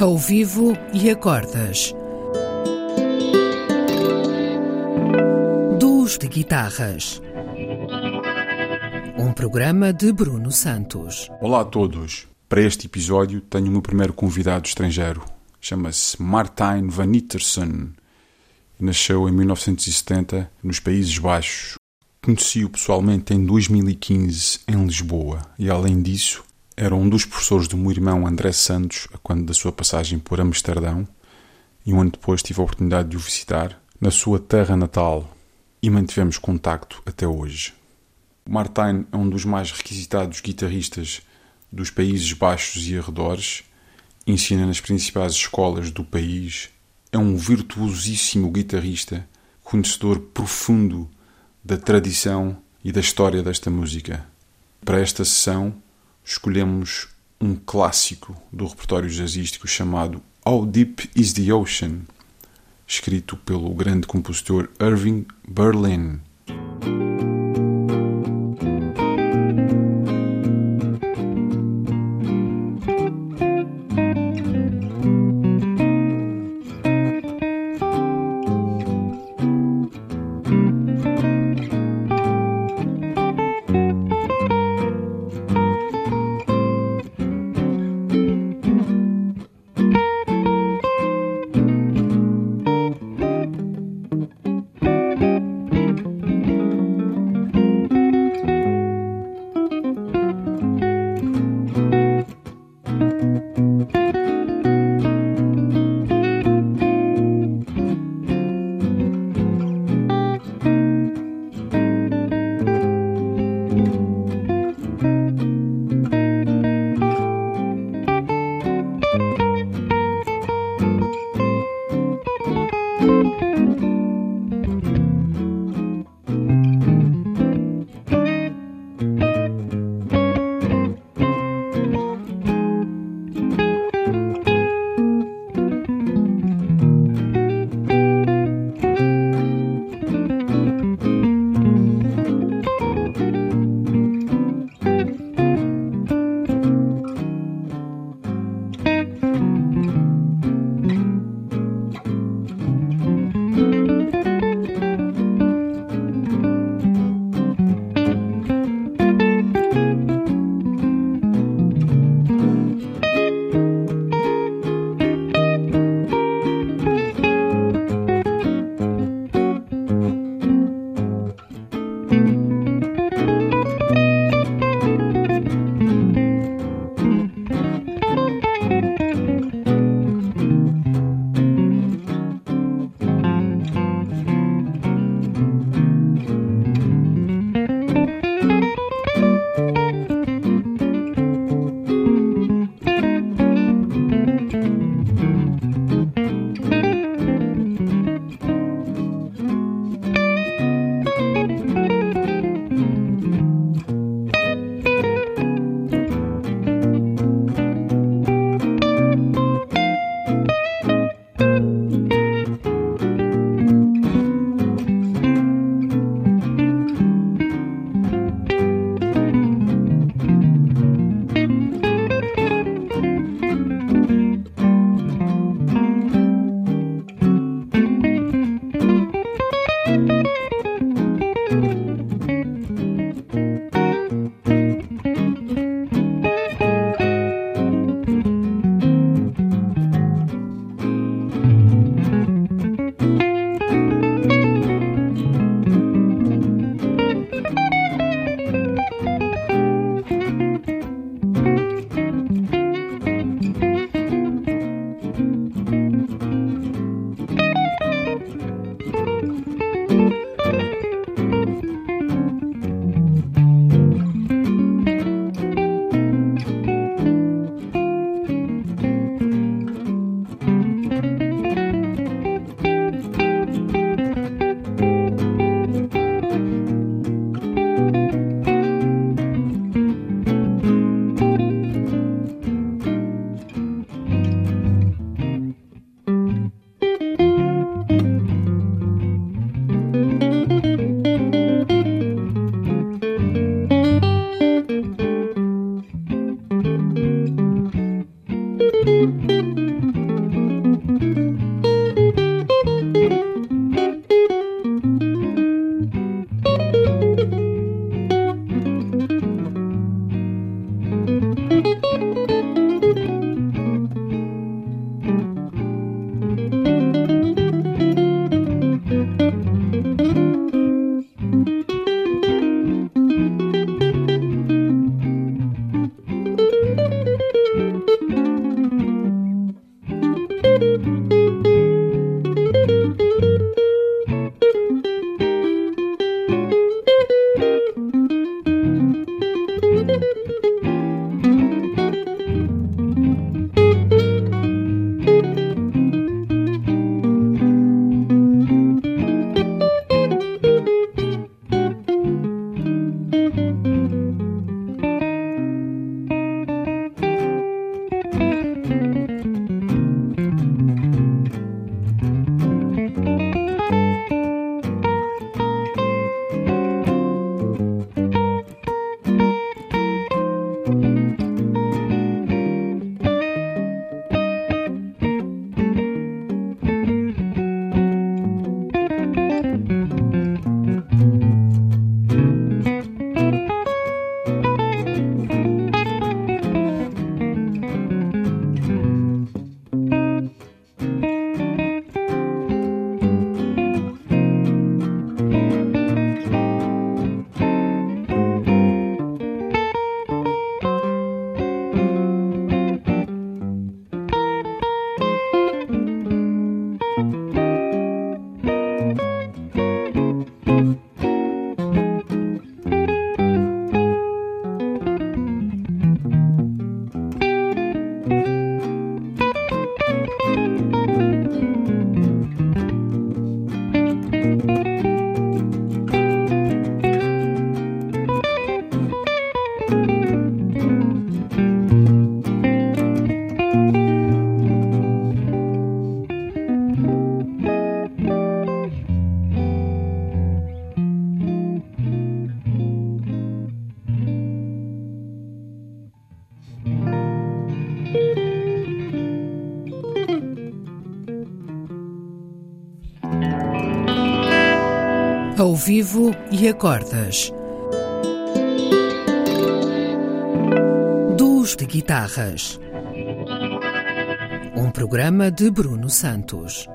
ao vivo e acordas. Duos de guitarras. Um programa de Bruno Santos. Olá a todos. Para este episódio tenho o meu primeiro convidado estrangeiro. Chama-se Martijn van Ittersen. Nasceu em 1970 nos Países Baixos. Conheci-o pessoalmente em 2015 em Lisboa e, além disso, era um dos professores do meu irmão André Santos, quando da sua passagem por Amsterdão, e um ano depois tive a oportunidade de o visitar na sua terra natal e mantivemos contacto até hoje. Martijn é um dos mais requisitados guitarristas dos Países Baixos e arredores, ensina nas principais escolas do país, é um virtuosíssimo guitarrista, conhecedor profundo da tradição e da história desta música. Para esta sessão, escolhemos um clássico do repertório jazzístico chamado How Deep is the Ocean, escrito pelo grande compositor Irving Berlin. Ao vivo e a cordas. Duos de guitarras. Um programa de Bruno Santos.